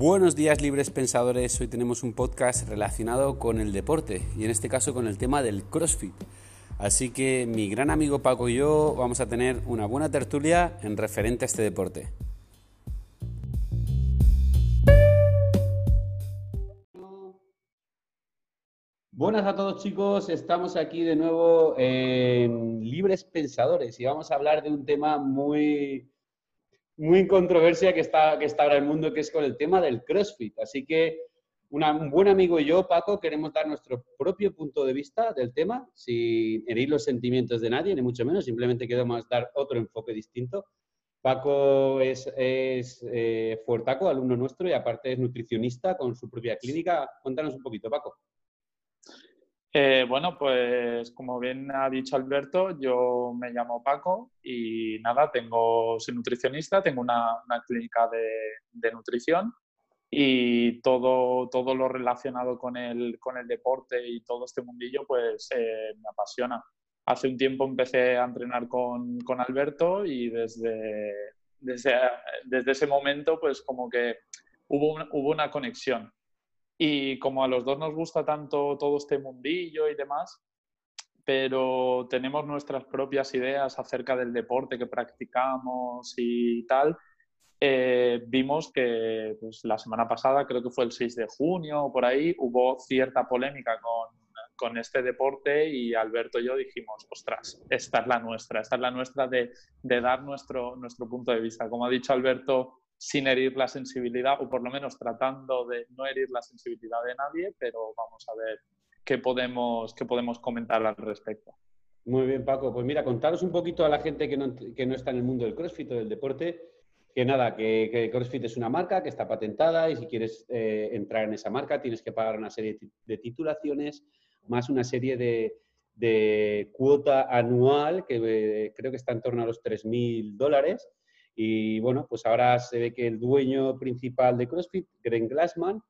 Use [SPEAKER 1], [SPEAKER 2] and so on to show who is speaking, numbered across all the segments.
[SPEAKER 1] Buenos días libres pensadores, hoy tenemos un podcast relacionado con el deporte y en este caso con el tema del CrossFit. Así que mi gran amigo Paco y yo vamos a tener una buena tertulia en referente a este deporte. Buenas a todos chicos, estamos aquí de nuevo en Libres Pensadores y vamos a hablar de un tema muy, muy en controversia que está, que está ahora el mundo, que es con el tema del CrossFit. Así que un buen amigo y yo, Paco, queremos dar nuestro propio punto de vista del tema, sin herir los sentimientos de nadie, ni mucho menos, simplemente queremos dar otro enfoque distinto. Paco es, es eh, Fuertaco, alumno nuestro, y aparte es nutricionista con su propia clínica. Cuéntanos un poquito, Paco.
[SPEAKER 2] Eh, bueno, pues como bien ha dicho Alberto, yo me llamo Paco y nada, tengo, soy nutricionista, tengo una, clínica de, nutrición y todo, todo lo relacionado con el, con el deporte y todo este mundillo pues eh, me apasiona. Hace un tiempo empecé a entrenar con, con Alberto y desde, desde, desde, ese momento pues como que hubo hubo una conexión y como a los dos nos gusta tanto todo este mundillo y demás, pero tenemos nuestras propias ideas acerca del deporte que practicamos y tal, eh, vimos que pues, la semana pasada, creo que fue el 6 de junio por ahí, hubo cierta polémica con, con, este deporte y Alberto y yo dijimos, ostras, esta es la nuestra, esta es la nuestra de, de dar nuestro, nuestro punto de vista. Como ha dicho Alberto, sin herir la sensibilidad, o por lo menos tratando de no herir la sensibilidad de nadie, pero vamos a ver qué podemos, qué podemos comentar al respecto.
[SPEAKER 1] Muy bien, Paco. Pues mira, contaros un poquito a la gente que no, que no está en el mundo del CrossFit o del deporte, que nada, que, CrossFit es una marca que está patentada y si quieres eh, entrar en esa marca tienes que pagar una serie de titulaciones más una serie de, de cuota anual que eh, creo que está en torno a los 3.000 dólares y bueno, pues ahora se ve que el dueño principal de CrossFit, Greg Glassman,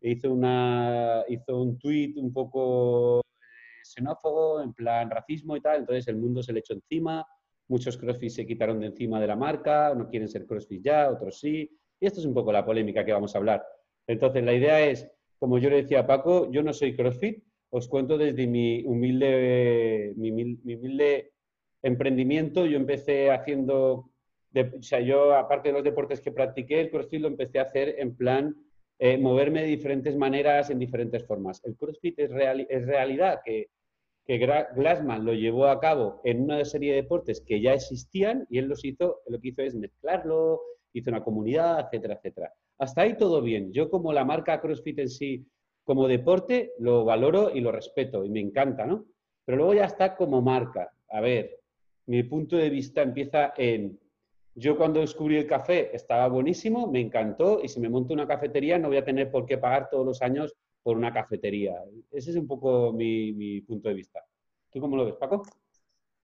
[SPEAKER 1] hizo, una, hizo un tweet un poco eh, xenófobo, en plan racismo y tal, entonces el mundo se le echó encima, muchos CrossFit se quitaron de encima de la marca, no quieren ser CrossFit ya, otros sí, y esto es un poco la polémica que vamos a hablar. Entonces la idea es, como yo le decía a Paco, yo no soy CrossFit, os cuento desde mi humilde, mi humilde emprendimiento, yo empecé haciendo o sea, yo, aparte de los deportes que practiqué, el CrossFit lo empecé a hacer en plan eh, moverme de diferentes maneras, en diferentes formas. El CrossFit es, es realidad que, que Glassman lo llevó a cabo en una serie de deportes que ya existían y él los hizo, lo que hizo es mezclarlo, hizo una comunidad, etcétera, etcétera. Hasta ahí todo bien. Yo como la marca CrossFit en sí, como deporte, lo valoro y lo respeto y me encanta, ¿no? Pero luego ya está como marca. A ver, mi punto de vista empieza en yo cuando descubrí el café estaba buenísimo, me encantó y si me monto una cafetería no voy a tener por qué pagar todos los años por una cafetería. Ese es un poco mi, punto de vista. ¿Tú cómo lo ves, Paco?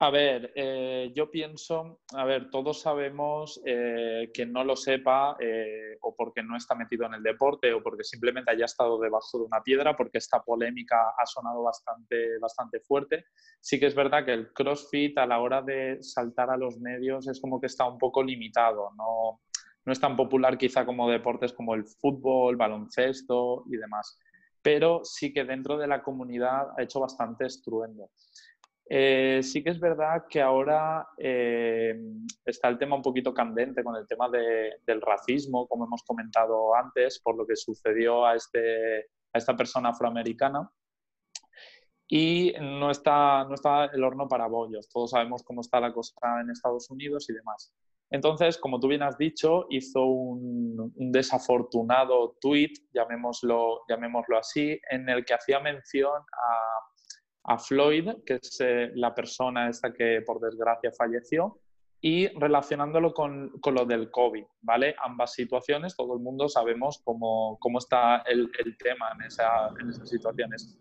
[SPEAKER 2] A ver, eh, yo pienso, a ver, todos sabemos eh, no lo sepa eh, o porque no está metido en el deporte o porque simplemente haya estado debajo de una piedra, porque esta polémica ha sonado bastante, bastante fuerte. Sí que es verdad que el CrossFit a la hora de saltar a los medios es como que está un poco limitado, no, no es tan popular quizá como deportes como el fútbol, baloncesto y demás, pero sí que dentro de la comunidad ha hecho bastante estruendo. Eh, sí que es verdad que ahora eh, está el tema un poquito candente con el tema del racismo, como hemos comentado antes, por lo que sucedió a, este, a esta persona afroamericana. Y no está, no está el horno para bollos. Todos sabemos cómo está la cosa en Estados Unidos y demás. Entonces, como tú bien has dicho, hizo un, un desafortunado tweet, llamémoslo, llamémoslo así, en el que hacía mención a a Floyd, que es eh, la persona esta que por desgracia falleció, y relacionándolo con, con, lo del COVID, ¿vale? Ambas situaciones, todo el mundo sabemos cómo, cómo está el, el tema en, esa, en, esas situaciones.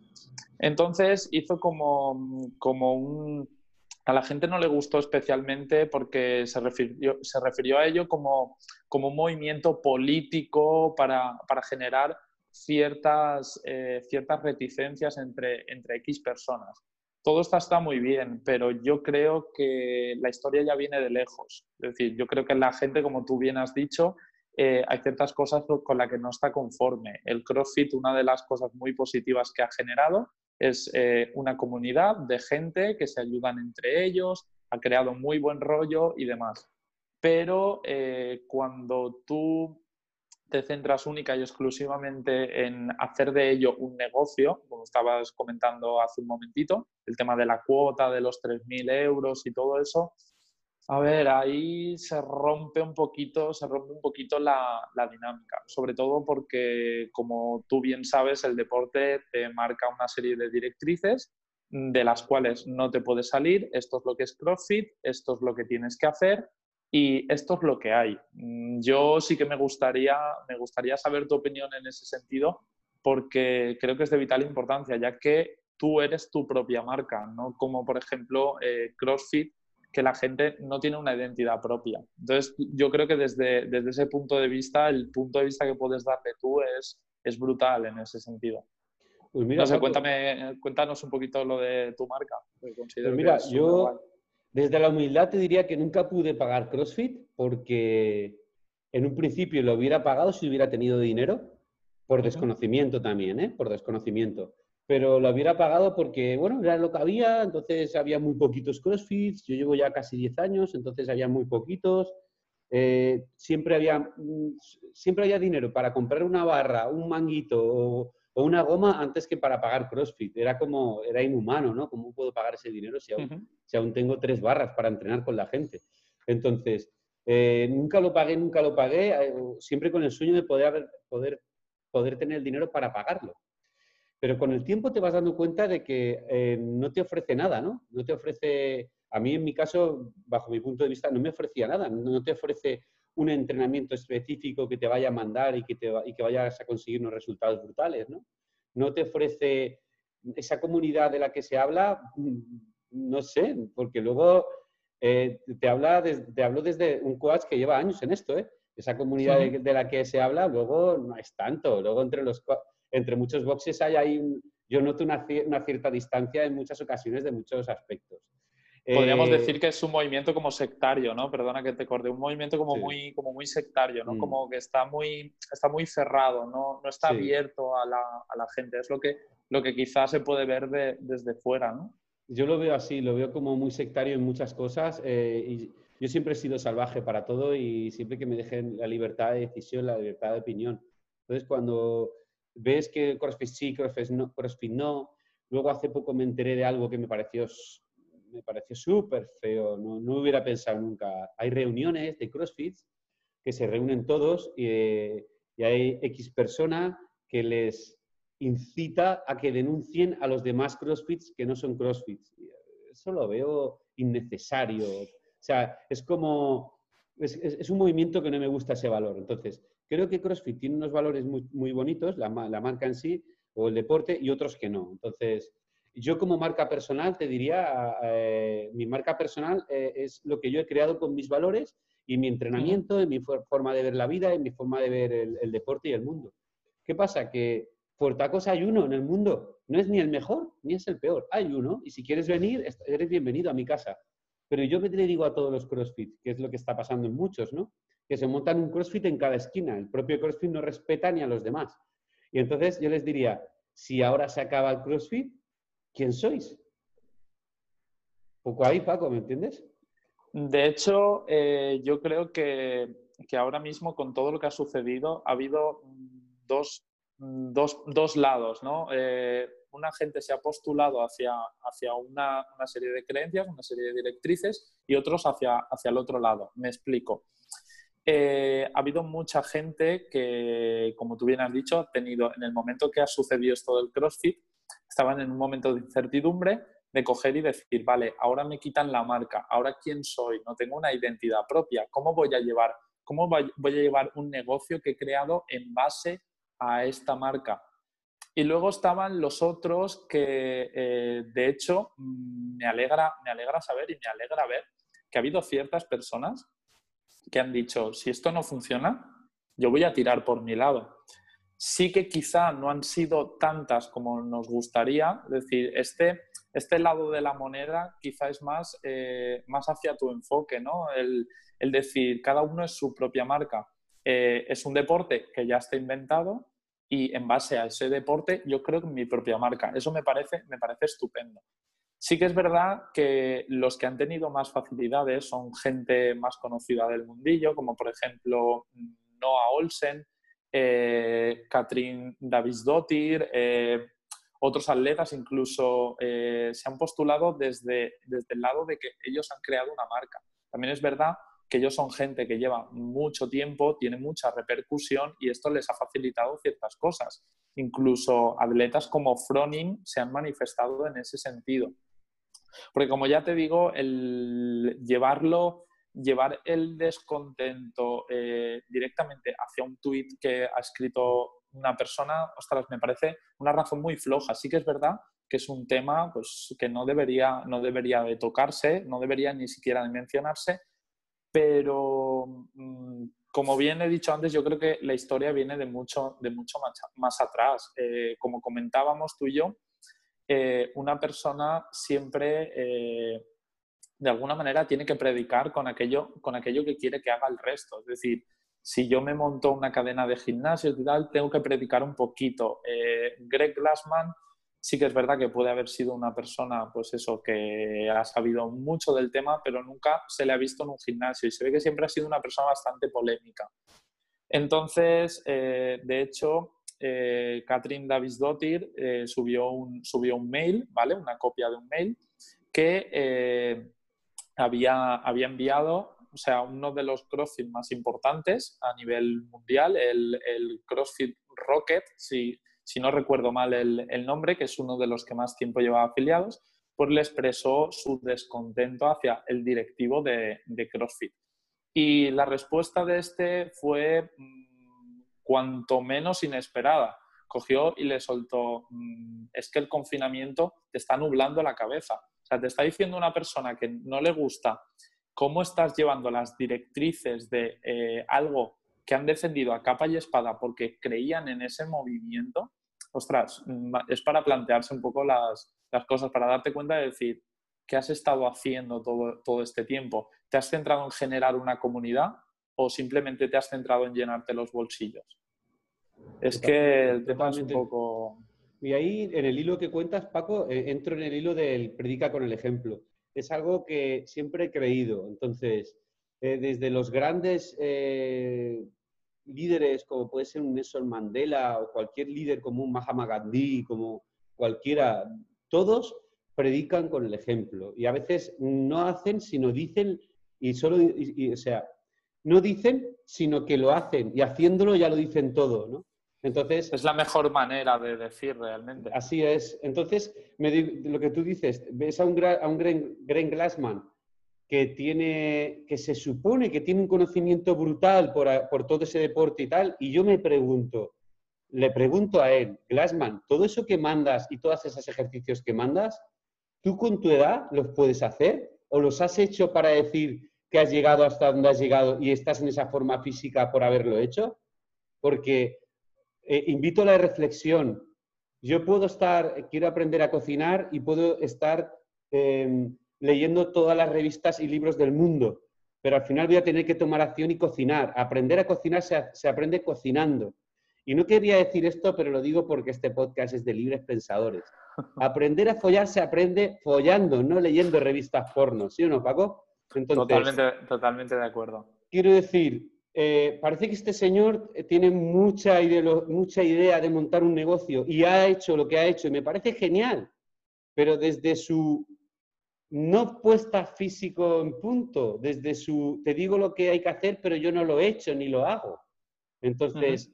[SPEAKER 2] Entonces hizo como, como un... A la gente no le gustó especialmente porque se refirió, se refirió a ello como, como un movimiento político para, para generar ciertas, eh, ciertas reticencias entre, entre X personas. Todo esto está muy bien, pero yo creo que la historia ya viene de lejos. Es decir, yo creo que la gente, como tú bien has dicho, eh, hay ciertas cosas con las que no está conforme. El CrossFit, una de las cosas muy positivas que ha generado es eh, una comunidad de gente que se ayudan entre ellos, ha creado muy buen rollo y demás. Pero cuando tú te centras única y exclusivamente en hacer de ello un negocio, como estabas comentando hace un momentito, el tema de la cuota, de los 3.000 euros y todo eso, a ver, ahí se rompe un poquito, se rompe un poquito la, dinámica, sobre todo porque, como tú bien sabes, el deporte te marca una serie de directrices de las cuales no te puedes salir. Esto es lo que es CrossFit, esto es lo que tienes que hacer y esto es lo que hay. Mm, yo sí que me gustaría, me gustaría saber tu opinión en ese sentido porque creo que es de vital importancia, ya que tú eres tu propia marca, no como por ejemplo eh, CrossFit que la gente no tiene una identidad propia. Entonces, yo creo que desde, desde ese punto de vista, el punto de vista que puedes darle tú es, es brutal en ese sentido. Pues mira, no sé, cuéntame, cuéntanos un poquito lo de tu marca.
[SPEAKER 1] Pues mira, yo desde la humildad te diría que nunca pude pagar CrossFit porque en un principio lo hubiera pagado si hubiera tenido dinero, por desconocimiento también, ¿eh? por desconocimiento. Pero lo hubiera pagado porque, bueno, era lo que había, entonces había muy poquitos CrossFits, yo llevo ya casi 10 años, entonces había muy poquitos, eh, siempre, había, mm, siempre había dinero para comprar una barra, un manguito o, una goma antes que para pagar CrossFit, era como, era inhumano, ¿no? ¿Cómo puedo pagar ese dinero si aún, si aún tengo tres barras para entrenar con la gente? Entonces, eh, nunca lo pagué, nunca lo pagué, eh, siempre con el sueño de poder, poder, poder tener el dinero para pagarlo. Pero con el tiempo te vas dando cuenta de que eh, no te ofrece nada, ¿no? No te ofrece, a mí en mi caso, bajo mi punto de vista, no me ofrecía nada. No te ofrece un entrenamiento específico que te vaya a mandar y que, te y que vayas a conseguir unos resultados brutales, ¿no? No te ofrece esa comunidad de la que se habla, mm, no sé, porque luego eh, te, habla te hablo desde un coach que lleva años en esto, ¿eh? Esa comunidad de, de, la que se habla, luego no es tanto. Luego entre los entre muchos boxes hay ahí, yo noto una, cierta distancia en muchas ocasiones de muchos aspectos.
[SPEAKER 2] Podríamos eh, decir que es un movimiento como sectario, ¿no? Perdona que te corte, un movimiento como, muy, como muy sectario, ¿no? Mm. Como que está muy, está muy cerrado, no, no está abierto a la, a la, gente. Es lo que, lo que quizás se puede ver desde fuera, ¿no?
[SPEAKER 1] Yo lo veo así, lo veo como muy sectario en muchas cosas. Eh, y yo siempre he sido salvaje para todo y siempre que me dejen la libertad de decisión, la libertad de opinión. Entonces, cuando ves que CrossFit sí, CrossFit no, CrossFit no. Luego hace poco me enteré de algo que me pareció me pareció súper feo, no, no, hubiera pensado nunca. Hay reuniones de CrossFit que se reúnen todos y, y, hay X persona que les incita a que denuncien a los demás CrossFits que no son CrossFits. Eso lo veo innecesario. O sea, es como, es, es un movimiento que no me gusta ese valor. Entonces, Creo que CrossFit tiene unos valores muy, muy bonitos, la, la, marca en sí o el deporte, y otros que no. Entonces, yo como marca personal te diría, eh, mi marca personal eh, es lo que yo he creado con mis valores y mi entrenamiento, y mi forma de ver la vida, y mi forma de ver el, deporte y el mundo. ¿Qué pasa? Que por tacos hay uno en el mundo. No es ni el mejor ni es el peor. Hay uno y si quieres venir, eres bienvenido a mi casa. Pero yo me le digo a todos los CrossFit, que es lo que está pasando en muchos, ¿no? que se montan un CrossFit en cada esquina. El propio CrossFit no respeta ni a los demás. Y entonces yo les diría, si ahora se acaba el CrossFit, ¿quién sois? Poco ahí, Paco, ¿me entiendes?
[SPEAKER 2] De hecho, eh, yo creo que, ahora mismo con todo lo que ha sucedido ha habido dos, dos, lados, ¿no? Eh, una gente se ha postulado hacia, hacia una, serie de creencias, una serie de directrices y otros hacia, hacia el otro lado. Me explico. Eh, ha habido mucha gente que, como tú bien has dicho, ha tenido, en el momento que ha sucedido esto del CrossFit, estaban en un momento de incertidumbre de coger y decir, vale, ahora me quitan la marca, ahora quién soy, no tengo una identidad propia, ¿cómo voy a llevar, cómo voy a llevar un negocio que he creado en base a esta marca? Y luego estaban los otros que, eh, de hecho, mm, me alegra, me alegra saber y me alegra ver que ha habido ciertas personas que han dicho, si esto no funciona, yo voy a tirar por mi lado. Sí que quizá no han sido tantas como nos gustaría, es decir, este, este lado de la moneda quizá es más, eh, más hacia tu enfoque, ¿no? El, decir, cada uno es su propia marca. eh, es un deporte que ya está inventado y en base a ese deporte yo creo que mi propia marca. Eso me parece, me parece estupendo. Sí que es verdad que los que han tenido más facilidades son gente más conocida del mundillo, como por ejemplo Noah Olsen, eh, Katrin Davisdottir, eh, otros atletas incluso eh, se han postulado desde, desde el lado de que ellos han creado una marca. También es verdad que ellos son gente que lleva mucho tiempo, tiene mucha repercusión y esto les ha facilitado ciertas cosas. Incluso atletas como Froning se han manifestado en ese sentido. Porque como ya te digo, el llevarlo, llevar el descontento eh, directamente hacia un tuit que ha escrito una persona, ostras, me parece una razón muy floja. Sí que es verdad que es un tema pues, que no debería, no debería de tocarse, no debería ni siquiera de mencionarse, pero mm, como bien he dicho antes, yo creo que la historia viene de mucho, de mucho más, atrás. Eh, como comentábamos tú y yo, eh, una persona siempre, eh, de alguna manera, tiene que predicar con aquello, con aquello que quiere que haga el resto. Es decir, si yo me monto una cadena de gimnasios y tal, tengo que predicar un poquito. Greg Glassman sí que es verdad que puede haber sido una persona, pues eso, que ha sabido mucho del tema, pero nunca se le ha visto en un gimnasio y se ve que siempre ha sido una persona bastante polémica. Entonces, eh, de hecho, eh, Catherine Davis-Dottir eh, subió, un, subió un mail, ¿vale? Una copia de un mail que eh, había, había enviado, o sea, uno de los CrossFit más importantes a nivel mundial, el, el CrossFit Rocket, si, si no recuerdo mal el, nombre, que es uno de los que más tiempo llevaba afiliados, pues le expresó su descontento hacia el directivo de, CrossFit. Y la respuesta de este fue mm, cuanto menos inesperada. Cogió y le soltó, mm, es que el confinamiento te está nublando la cabeza. O sea, te está diciendo una persona que no le gusta cómo estás llevando las directrices de eh, algo que han defendido a capa y espada porque creían en ese movimiento, ostras, es para plantearse un poco las, cosas, para darte cuenta de decir, ¿qué has estado haciendo todo, todo este tiempo? ¿Te has centrado en generar una comunidad o simplemente te has centrado en llenarte los bolsillos? Es que el tema es un poco...
[SPEAKER 1] Y ahí, en el hilo que cuentas, Paco, eh, entro en el hilo del predica con el ejemplo. Es algo que siempre he creído. Entonces, eh, desde los grandes eh, líderes como puede ser un Nelson Mandela o cualquier líder como un Mahatma Gandhi, como cualquiera, todos predican con el ejemplo y a veces no hacen, sino dicen y solo, o sea, no dicen, sino que lo hacen y haciéndolo ya lo dicen todo, ¿no?
[SPEAKER 2] Entonces... Es la mejor manera de decir realmente.
[SPEAKER 1] Así es. Entonces, lo que tú dices, ves a un, a un Greg Glassman que, tiene, que se supone que tiene un conocimiento brutal por, todo ese deporte y tal, y yo me pregunto, le pregunto a él, Glassman, todo eso que mandas y todos esos ejercicios que mandas, ¿tú con tu edad los puedes hacer? ¿O los has hecho para decir que has llegado hasta donde has llegado y estás en esa forma física por haberlo hecho? Porque eh, invito a la reflexión. Yo puedo estar, quiero aprender a cocinar y puedo estar em, leyendo todas las revistas y libros del mundo, pero al final voy a tener que tomar acción y cocinar. Aprender a cocinar se, aprende cocinando. Y no quería decir esto, pero lo digo porque este podcast es de libres pensadores. Aprender a follar se aprende follando, no leyendo revistas porno, ¿sí o no, Paco?
[SPEAKER 2] totalmente, totalmente de acuerdo.
[SPEAKER 1] Quiero decir, eh, parece que este señor tiene mucha, mucha idea de montar un negocio y ha hecho lo que ha hecho y me parece genial, pero desde su no puesta físico en punto, desde su, te digo lo que hay que hacer, pero yo no lo he hecho ni lo hago. Entonces,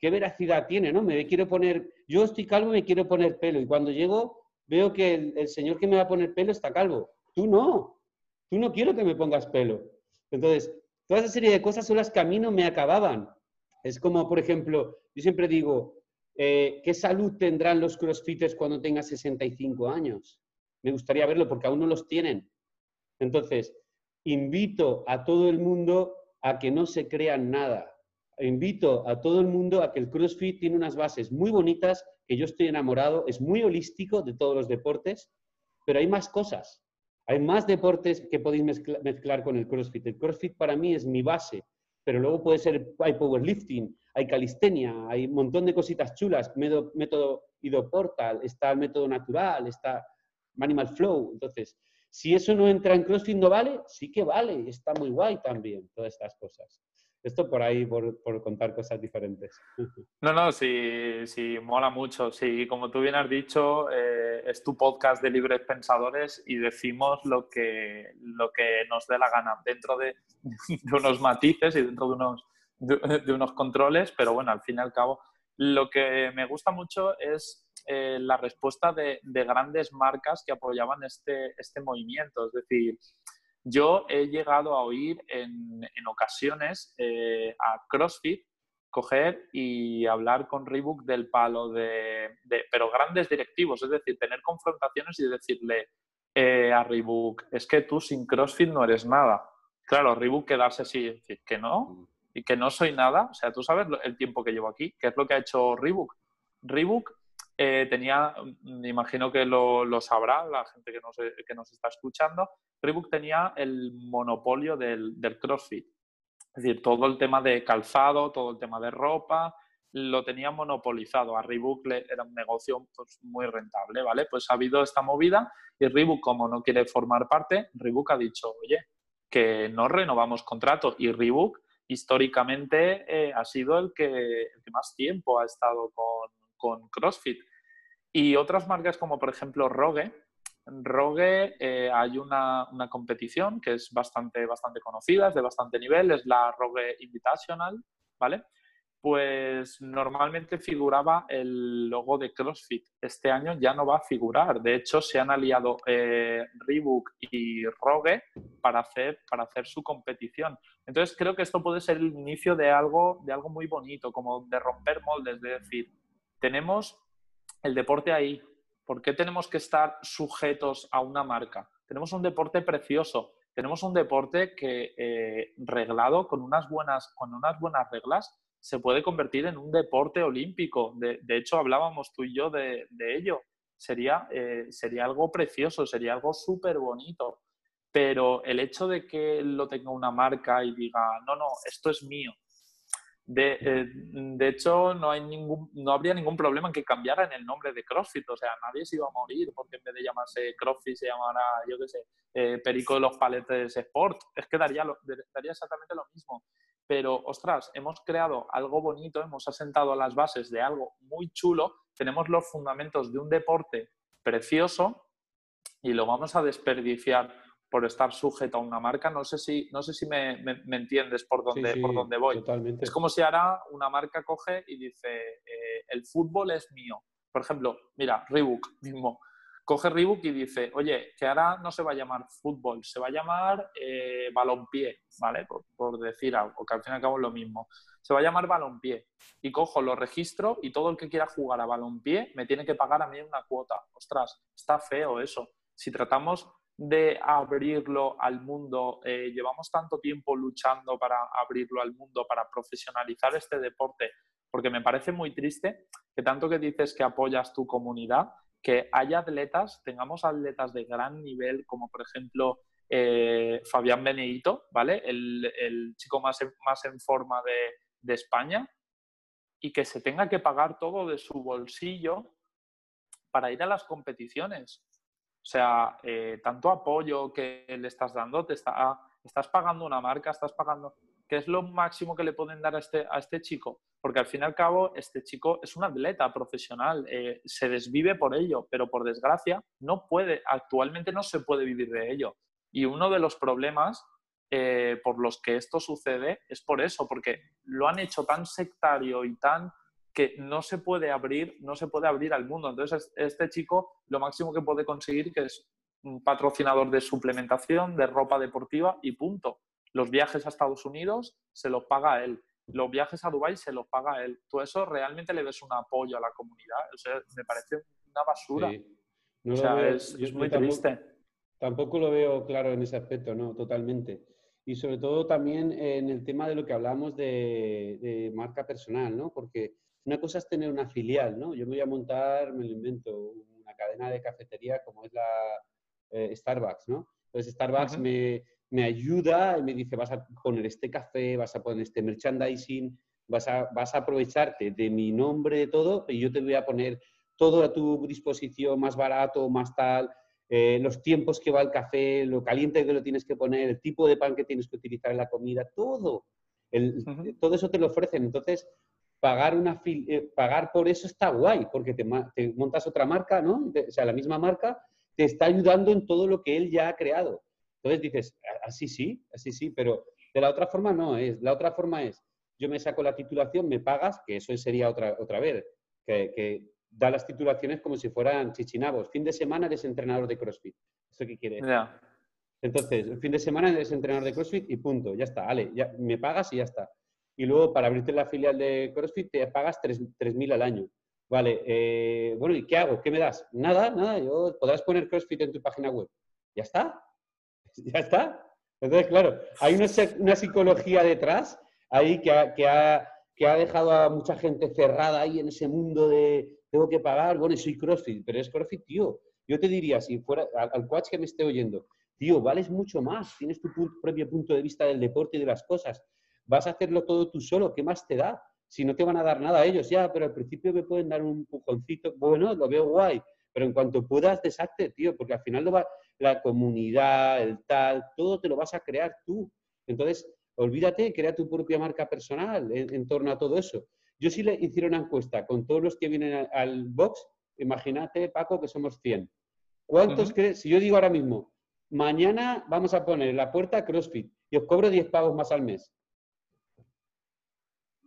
[SPEAKER 1] ¿qué veracidad tiene, no? Me quiero poner, yo estoy calvo y me quiero poner pelo, y cuando llego veo que el, señor que me va a poner pelo está calvo. Tú no, tú no quiero que me pongas pelo. Entonces, toda esa serie de cosas son las que a mí no me acababan. Es como, por ejemplo, yo siempre digo, eh, ¿qué salud tendrán los crossfitters cuando tengan 65 años? me gustaría verlo porque aún no los tienen. Entonces, invito a todo el mundo a que no se crean nada. Invito a todo el mundo a que el CrossFit tiene unas bases muy bonitas, que yo estoy enamorado, es muy holístico de todos los deportes, pero hay más cosas. Hay más deportes que podéis mezclar con el CrossFit. El CrossFit para mí es mi base. pero luego puede ser, hay powerlifting, hay calistenia, hay un montón de cositas chulas, método, método está el método natural, está Animal Flow. Entonces, si eso no entra en CrossFit, ¿no vale? Sí que vale, está muy guay también, todas estas cosas. Esto por ahí, por, contar cosas diferentes.
[SPEAKER 2] No, no, sí, sí, mola mucho. Sí, como tú bien has dicho, eh, es tu podcast de libres pensadores y decimos lo que, lo que nos dé la gana, dentro de, unos matices y dentro de unos, de, unos controles, pero bueno, al fin y al cabo, lo que me gusta mucho es eh, la respuesta de, de, grandes marcas que apoyaban este, este movimiento. Es decir, yo he llegado a oír en, ocasiones eh, a CrossFit coger y hablar con Reebok del palo de, pero grandes directivos, es decir, tener confrontaciones y decirle eh, a Reebok, es que tú sin CrossFit no eres nada. Claro, Reebok quedarse así y decir que no, y que no soy nada. O sea, tú sabes el tiempo que llevo aquí, ¿qué es lo que ha hecho Reebok? Reebok eh, tenía, me imagino que lo, sabrá la gente que nos, que nos está escuchando, Reebok tenía el monopolio del, del, CrossFit. Es decir, todo el tema de calzado, todo el tema de ropa, lo tenía monopolizado. A Reebok era un negocio pues, muy rentable, ¿vale? Pues ha habido esta movida y Reebok, como no quiere formar parte, Reebok ha dicho, oye, que no renovamos contrato. Y Reebok, históricamente, eh, ha sido el que, el que más tiempo ha estado con, con CrossFit. Y otras marcas como por ejemplo Rogue, Rogue eh, hay una, una, competición que es bastante, bastante conocida, es de bastante nivel, es la Rogue Invitational, ¿vale? Pues normalmente figuraba el logo de CrossFit. Este año ya no va a figurar. De hecho, se han aliado eh, Reebok y Rogue para hacer, para hacer su competición. Entonces, creo que esto puede ser el inicio de algo, de algo muy bonito, como de romper moldes, de decir, tenemos el deporte ahí. ¿Por qué tenemos que estar sujetos a una marca? Tenemos un deporte precioso, tenemos un deporte que eh, reglado con unas, buenas, con unas buenas reglas se puede convertir en un deporte olímpico. De, hecho, hablábamos tú y yo de, ello. Sería, eh, sería algo precioso, sería algo súper bonito. Pero el hecho de que lo tenga una marca y diga, no, no, esto es mío, de, eh, de, hecho, no, hay ningún, no habría ningún problema en que cambiaran el nombre de CrossFit. O sea, nadie se iba a morir porque en vez de llamarse CrossFit se llamara, yo qué sé, eh, Perico de los Paletes Sport. Es que daría, daría exactamente lo mismo. Pero, ostras, hemos creado algo bonito, hemos asentado las bases de algo muy chulo, tenemos los fundamentos de un deporte precioso y lo vamos a desperdiciar por estar sujeto a una marca. No sé si, no sé si me, me, entiendes por dónde, por dónde voy. Es como si ahora una marca coge y dice, eh, el fútbol es mío. Por ejemplo, mira, Reebok mismo. Coge Reebok y dice, oye, que ahora no se va a llamar fútbol, se va a llamar eh, balonpié, ¿vale? Por, por, decir algo, que al fin y al cabo es lo mismo. Se va a llamar balonpié. Y cojo, lo registro y todo el que quiera jugar a balonpié me tiene que pagar a mí una cuota. Ostras, está feo eso. Si tratamos de abrirlo al mundo. Eh, llevamos tanto tiempo luchando para abrirlo al mundo, para profesionalizar este deporte, porque me parece muy triste que tanto que dices que apoyas tu comunidad, que haya atletas, tengamos atletas de gran nivel, como por ejemplo eh, Fabián Benedito, ¿vale? El, chico más en, más en forma de, de España, y que se tenga que pagar todo de su bolsillo para ir a las competiciones. O sea, eh, tanto apoyo que le estás dando, te está, estás pagando una marca, estás pagando... ¿Qué es lo máximo que le pueden dar a este, este chico? Porque al fin y al cabo, este chico es un atleta profesional, eh, se desvive por ello, pero por desgracia no puede, actualmente no se puede vivir de ello. Y uno de los problemas eh, por los que esto sucede es por eso, porque lo han hecho tan sectario y tan que no se puede abrir, no se puede abrir al mundo. Entonces, este chico lo máximo que puede conseguir que es un patrocinador de suplementación, de ropa deportiva y punto. Los viajes a Estados Unidos se los paga él. Los viajes a Dubái se los paga él. Tú eso realmente le ves un apoyo a la comunidad. O sea, me parece una basura. o sea, es, muy triste.
[SPEAKER 1] Tampoco lo veo claro en ese aspecto, ¿no? Totalmente. Y sobre todo también en el tema de lo que hablamos de, de marca personal, ¿no? Porque una cosa es tener una filial, ¿no? Yo me voy a montar, me lo invento, una cadena de cafetería como es la eh, Starbucks, ¿no? Entonces Starbucks me, me ayuda, me dice, vas a poner este café, vas a poner este merchandising, vas a, vas a aprovecharte de mi nombre, de todo, y yo te voy a poner todo a tu disposición, más barato, más tal, eh, los tiempos que va el café, lo caliente que lo tienes que poner, el tipo de pan que tienes que utilizar en la comida, todo. Todo eso te lo ofrecen. Entonces, pagar, una eh, pagar por eso está guay, porque te, montas otra marca, ¿no? o sea, la misma marca te está ayudando en todo lo que él ya ha creado. Entonces dices, así sí, así sí, pero de la otra forma no es. La otra forma es, yo me saco la titulación, me pagas, que eso sería otra, otra vez, que da las titulaciones como si fueran chichinabos. Fin de semana eres entrenador de CrossFit. ¿Eso qué quiere? Entonces, el fin de semana eres entrenador de CrossFit y punto, ya está, vale, ya me pagas y ya está. Y luego para abrirte la filial de CrossFit te pagas 3.000 al año. Vale, eh, bueno, ¿y qué hago? ¿Qué me das? Nada, nada, yo podrás poner CrossFit en tu página web. Ya está, ya está. Entonces, claro, hay una, psicología detrás ahí que que ha, que ha dejado a mucha gente cerrada ahí en ese mundo de, tengo que pagar, bueno, soy CrossFit, pero es CrossFit, tío. Yo te diría, si fuera al, coach que me esté oyendo, tío, vales mucho más, tienes tu propio punto de vista del deporte y de las cosas, vas a hacerlo todo tú solo, ¿qué más te da? Si no te van a dar nada a ellos, ya, pero al principio me pueden dar un pujoncito, bueno, lo veo guay, pero en cuanto puedas, deshazte, tío, porque al final lo va, la comunidad, el tal, todo te lo vas a crear tú. Entonces, olvídate, crea tu propia marca personal en torno a todo eso. Yo sí le hiciera una encuesta con todos los que vienen al, box, imagínate, Paco, que somos 100. ¿Cuántos crees? Si yo digo ahora mismo, mañana vamos a poner la puerta CrossFit y os cobro 10 pagos más al mes.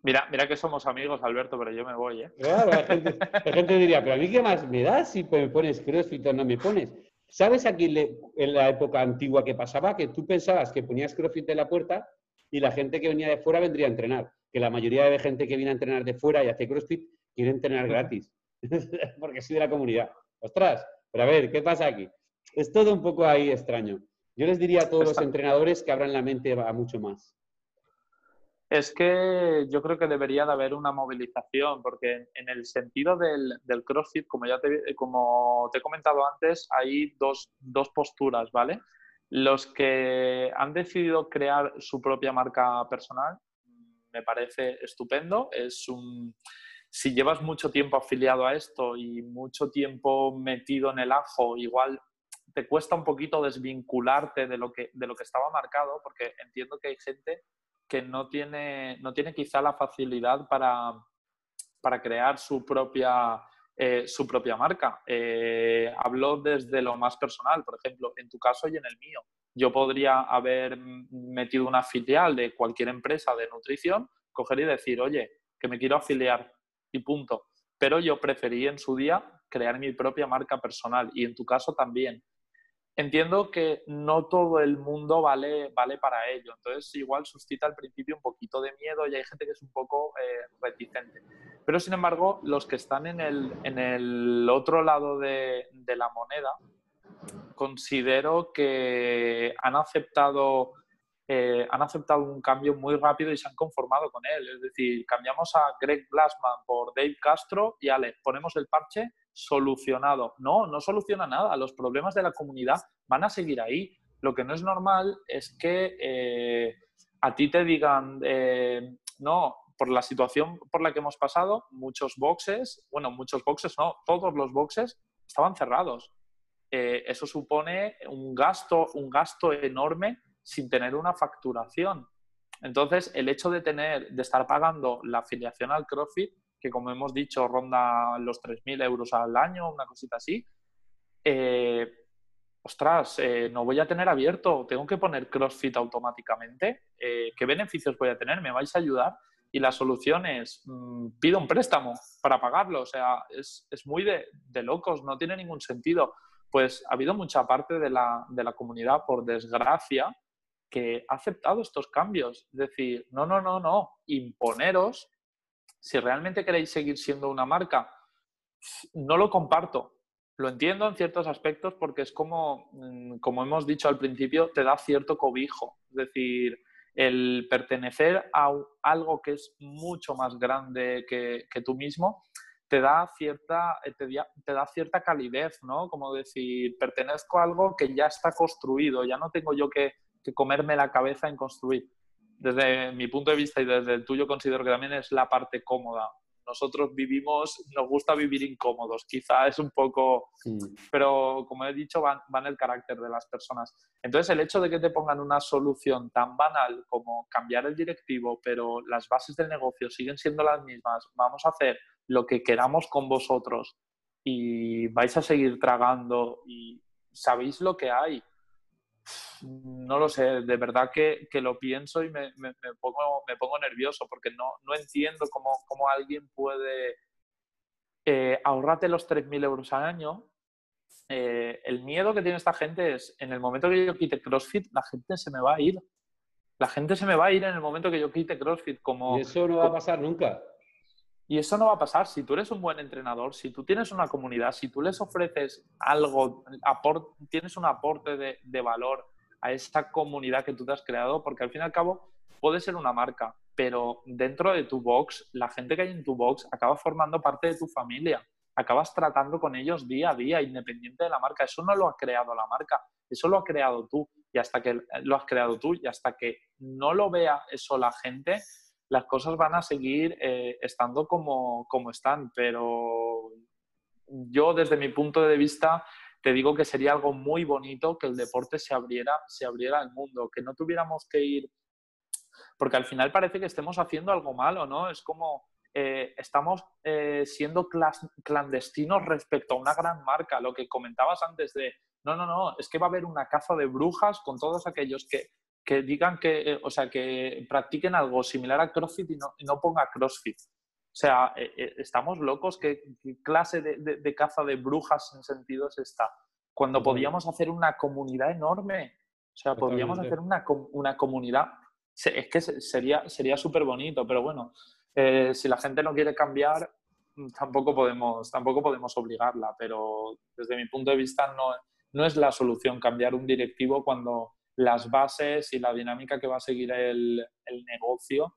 [SPEAKER 2] Mira, mira que somos amigos, Alberto, pero yo me voy, ¿eh?
[SPEAKER 1] Claro, la gente, diría, pero a mí qué más me das si me pones CrossFit o no me pones. ¿Sabes aquí en la época antigua que pasaba? Que tú pensabas que ponías CrossFit en la puerta y la gente que venía de fuera vendría a entrenar que la mayoría de gente que viene a entrenar de fuera y hace CrossFit quiere entrenar gratis, porque soy de la comunidad. Ostras, pero a ver, ¿qué pasa aquí? Es todo un poco ahí extraño. Yo les diría a todos los entrenadores que abran la mente a mucho más.
[SPEAKER 2] Es que yo creo que debería de haber una movilización, porque en el sentido del, CrossFit, como ya te, como te he comentado antes, hay dos, dos posturas, ¿vale? Los que han decidido crear su propia marca personal me parece estupendo. Es un, si llevas mucho tiempo afiliado a esto y mucho tiempo metido en el ajo, igual te cuesta un poquito desvincularte de lo que, de lo que estaba marcado, porque entiendo que hay gente que no tiene, no tiene quizá la facilidad para, para crear su propia, eh, su propia marca. Eh, hablo desde lo más personal, por ejemplo, en tu caso y en el mío yo podría haber metido una filial de cualquier empresa de nutrición, coger y decir, oye, que me quiero afiliar y punto. Pero yo preferí en su día crear mi propia marca personal y en tu caso también. Entiendo que no todo el mundo vale, vale para ello, entonces igual suscita al principio un poquito de miedo y hay gente que es un poco eh, reticente. Pero sin embargo, los que están en el, en el otro lado de, de la moneda, considero que han aceptado, eh, han aceptado un cambio muy rápido y se han conformado con él. Es decir, cambiamos a Greg Glassman por Dave Castro y Ale, ponemos el parche solucionado. No, no soluciona nada. Los problemas de la comunidad van a seguir ahí. Lo que no es normal es que eh, a ti te digan, eh, no, por la situación por la que hemos pasado, muchos boxes, bueno, muchos boxes no, todos los boxes estaban cerrados. Eh, eso supone un gasto, un gasto enorme sin tener una facturación. Entonces, el hecho de tener, de estar pagando la afiliación al CrossFit, que como hemos dicho ronda los 3.000 euros al año, una cosita así, eh, ostras, eh, no voy a tener abierto, tengo que poner CrossFit automáticamente. ¿Qué beneficios voy a tener? ¿Me vais a ayudar? Y la solución es, mm, pido un préstamo para pagarlo. O sea, es, muy de, de, locos, no tiene ningún sentido pues ha habido mucha parte de la, comunidad, por desgracia, que ha aceptado estos cambios. Es decir, no, no, no, no, imponeros, si realmente queréis seguir siendo una marca, no lo comparto. Lo entiendo en ciertos aspectos porque es como, mm, como hemos dicho al principio, te da cierto cobijo. Es decir, el pertenecer a algo que es mucho más grande que, tú mismo, te da cierta, eh, te, da cierta calidez, ¿no? Como decir, pertenezco a algo que ya está construido, ya no tengo yo que comerme la cabeza en construir. Desde mi punto de vista y desde el tuyo considero que también es la parte cómoda. Nosotros vivimos, nos gusta vivir incómodos, quizá es un poco, pero como he dicho, van, van el carácter de las personas. Entonces, el hecho de que te pongan una solución tan banal como cambiar el directivo, pero las bases del negocio siguen siendo las mismas, vamos a hacer lo que queramos con vosotros y vais a seguir tragando y sabéis lo que hay no lo sé, de verdad que, lo pienso y me, pongo, me pongo nervioso porque no, no entiendo cómo, cómo, alguien puede eh, ahorrarte los 3.000 euros al año. Eh, el miedo que tiene esta gente es, en el momento que yo quite CrossFit, la gente se me va a ir. La gente se me va a ir en el momento que yo quite CrossFit. Como,
[SPEAKER 1] y eso no va a pasar nunca.
[SPEAKER 2] Y eso no va a pasar. Si tú eres un buen entrenador, si tú tienes una comunidad, si tú les ofreces algo, tienes un aporte de, valor a esa comunidad que tú te has creado, porque al fin y al cabo puede ser una marca, pero dentro de tu box, la gente que hay en tu box acaba formando parte de tu familia, acabas tratando con ellos día a día, independiente de la marca. Eso no lo ha creado la marca, eso lo ha creado tú. Y hasta que lo has creado tú y hasta que no lo vea eso la gente, las cosas van a seguir eh, estando como, como están. Pero yo, desde mi punto de vista, te digo que sería algo muy bonito que el deporte se abriera, se abriera al mundo, que no tuviéramos que ir, porque al final parece que estemos haciendo algo malo, ¿no? Es como eh, estamos eh, siendo clandestinos respecto a una gran marca, lo que comentabas antes de, no, no, no, es que va a haber una caza de brujas con todos aquellos que, que digan que, eh, o sea, que practiquen algo similar a CrossFit y no, y no ponga CrossFit. O sea, eh, eh, estamos locos. ¿Qué, clase de, caza de brujas en sentido es esta? Cuando podíamos hacer una comunidad enorme. O sea, podríamos hacer una, una comunidad. Es que sería sería súper bonito, pero bueno, eh, si la gente no quiere cambiar, mm, tampoco podemos, tampoco podemos obligarla. Pero desde mi punto de vista, no, no es la solución cambiar un directivo cuando las bases y la dinámica que va a seguir el, negocio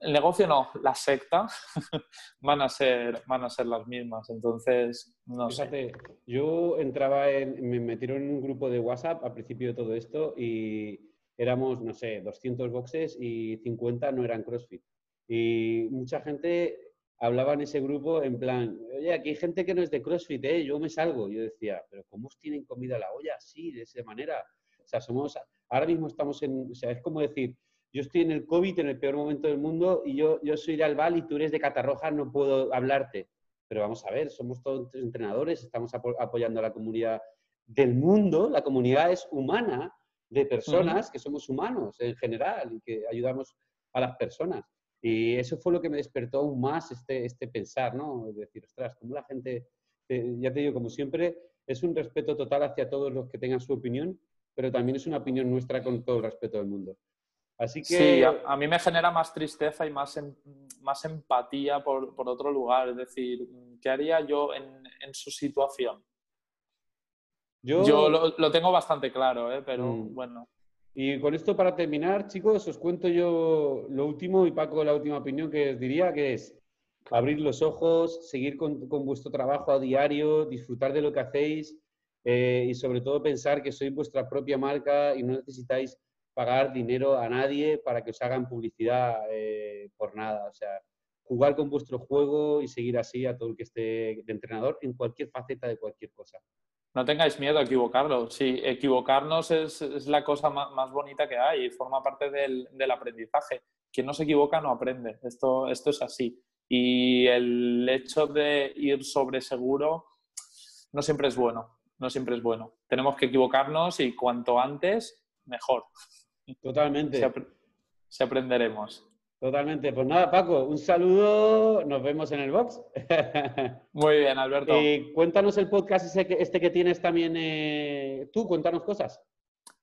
[SPEAKER 2] el negocio no, la secta van a ser, van a ser las mismas. Entonces, no sé.
[SPEAKER 1] Yo entraba en, me metieron en un grupo de WhatsApp al principio de todo esto y éramos, no sé, 200 boxes y 50 no eran CrossFit. Y mucha gente hablaba en ese grupo en plan, oye, aquí hay gente que no es de CrossFit, ¿eh? yo me salgo. Yo decía, pero ¿cómo os tienen comida la olla así, de esa manera? Sea, somos, ahora mismo estamos en, o sea, es como decir, yo estoy en el COVID, en el peor momento del mundo, y yo, yo soy de Albal y tú eres de Catarroja, no puedo hablarte. Pero vamos a ver, somos todos entrenadores, estamos apoyando a la comunidad del mundo, la comunidad es humana, de personas que somos humanos en general y que ayudamos a las personas. Y eso fue lo que me despertó aún más este, este pensar, ¿no? Es decir, ostras, como la gente, eh, ya te digo, como siempre, es un respeto total hacia todos los que tengan su opinión, pero también es una opinión nuestra con todo el respeto del mundo. Así que...
[SPEAKER 2] Sí, a, mí me genera más tristeza y más, em, más empatía por, por, otro lugar. Es decir, ¿qué haría yo en, en su situación? Yo, yo lo, lo, tengo bastante claro, ¿eh? pero mm. bueno.
[SPEAKER 1] Y con esto para terminar, chicos, os cuento yo lo último y Paco la última opinión que os diría, que es abrir los ojos, seguir con, con vuestro trabajo a diario, disfrutar de lo que hacéis eh, y sobre todo pensar que sois vuestra propia marca y no necesitáis pagar dinero a nadie para que os hagan publicidad eh, por nada. O sea, jugar con vuestro juego y seguir así a todo el que esté de entrenador en cualquier faceta de cualquier cosa.
[SPEAKER 2] No tengáis miedo a equivocarlo. Sí, equivocarnos es, es la cosa más, más, bonita que hay y forma parte del, del, aprendizaje. Quien no se equivoca no aprende. Esto, esto es así. Y el hecho de ir sobre seguro no siempre es bueno. No siempre es bueno. Tenemos que equivocarnos y cuanto antes, mejor.
[SPEAKER 1] Totalmente.
[SPEAKER 2] Se, aprenderemos.
[SPEAKER 1] Totalmente. Pues nada, Paco, un saludo. Nos vemos en el box.
[SPEAKER 2] Muy bien, Alberto.
[SPEAKER 1] Y cuéntanos el podcast este que tienes también eh, tú, cuéntanos cosas.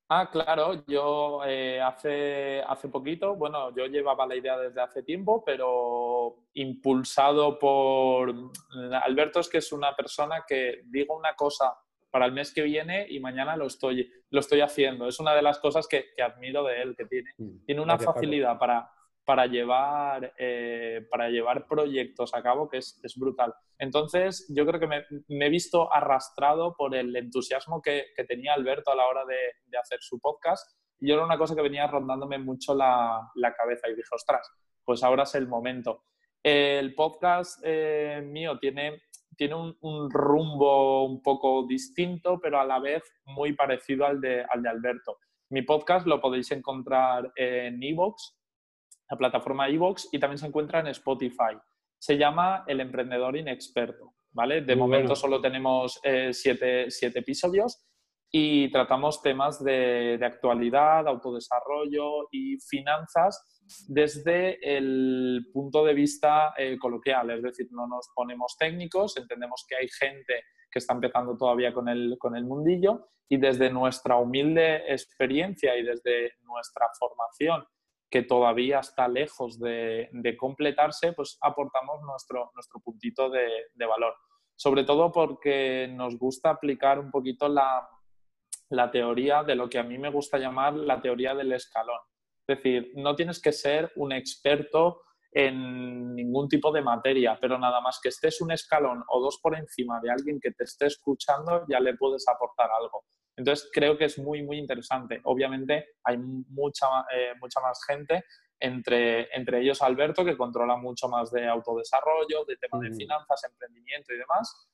[SPEAKER 2] Ah, claro, yo eh, hace, hace poquito, bueno, yo llevaba la idea desde hace tiempo, pero impulsado por Alberto es que es una persona que digo una cosa para el mes que viene y mañana lo estoy, lo estoy haciendo. Es una de las cosas que, admiro de él, que tiene, mm, tiene una facilidad para, para, llevar, eh, para llevar proyectos a cabo que es, brutal. Entonces, yo creo que me, he visto arrastrado por el entusiasmo que, tenía Alberto a la hora de, hacer su podcast Y era una cosa que venía rondándome mucho la, la cabeza y dije, ostras, pues ahora es el momento. El podcast eh, mío tiene, tiene un, rumbo un poco distinto, pero a la vez muy parecido al de, al de Alberto. Mi podcast lo podéis encontrar en Evox, la plataforma Evox, y también se encuentra en Spotify. Se llama El Emprendedor Inexperto. ¿vale? De momento solo tenemos eh, siete, siete, episodios y tratamos temas de, de, actualidad, autodesarrollo y finanzas desde el punto de vista eh, coloquial, es decir, no nos ponemos técnicos, entendemos que hay gente que está empezando todavía con el, con el mundillo y desde nuestra humilde experiencia y desde nuestra formación que todavía está lejos de, de completarse, pues aportamos nuestro, nuestro puntito de, de valor. Sobre todo porque nos gusta aplicar un poquito la, teoría de lo que a mí me gusta llamar la teoría del escalón. Es decir, no tienes que ser un experto en ningún tipo de materia, pero nada más que estés un escalón o dos por encima de alguien que te esté escuchando, ya le puedes aportar algo. Entonces, creo que es muy, muy interesante. Obviamente, hay mucha, eh, mucha más gente entre, entre ellos Alberto, que controla mucho más de autodesarrollo, de temas de finanzas, emprendimiento y demás.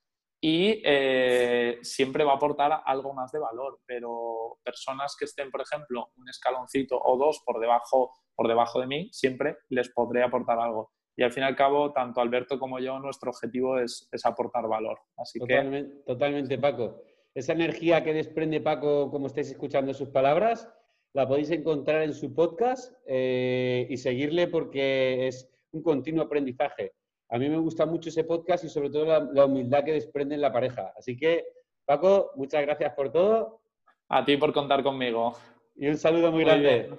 [SPEAKER 2] Y eh, siempre va a aportar algo más de valor, pero personas que estén, por ejemplo, un escaloncito o dos por debajo, por debajo de mí, siempre les podré aportar algo. Y al fin y al cabo, tanto Alberto como yo, nuestro objetivo es, es aportar valor. Así
[SPEAKER 1] totalmente, que... totalmente, Paco. Esa energía que desprende Paco, como estáis escuchando sus palabras, la podéis encontrar en su podcast eh, y seguirle porque es un continuo aprendizaje. A mí me gusta mucho ese podcast y sobre todo la, humildad que desprende en la pareja. Así que, Paco, muchas gracias por todo.
[SPEAKER 2] A ti por contar conmigo.
[SPEAKER 1] Y un saludo muy, grande.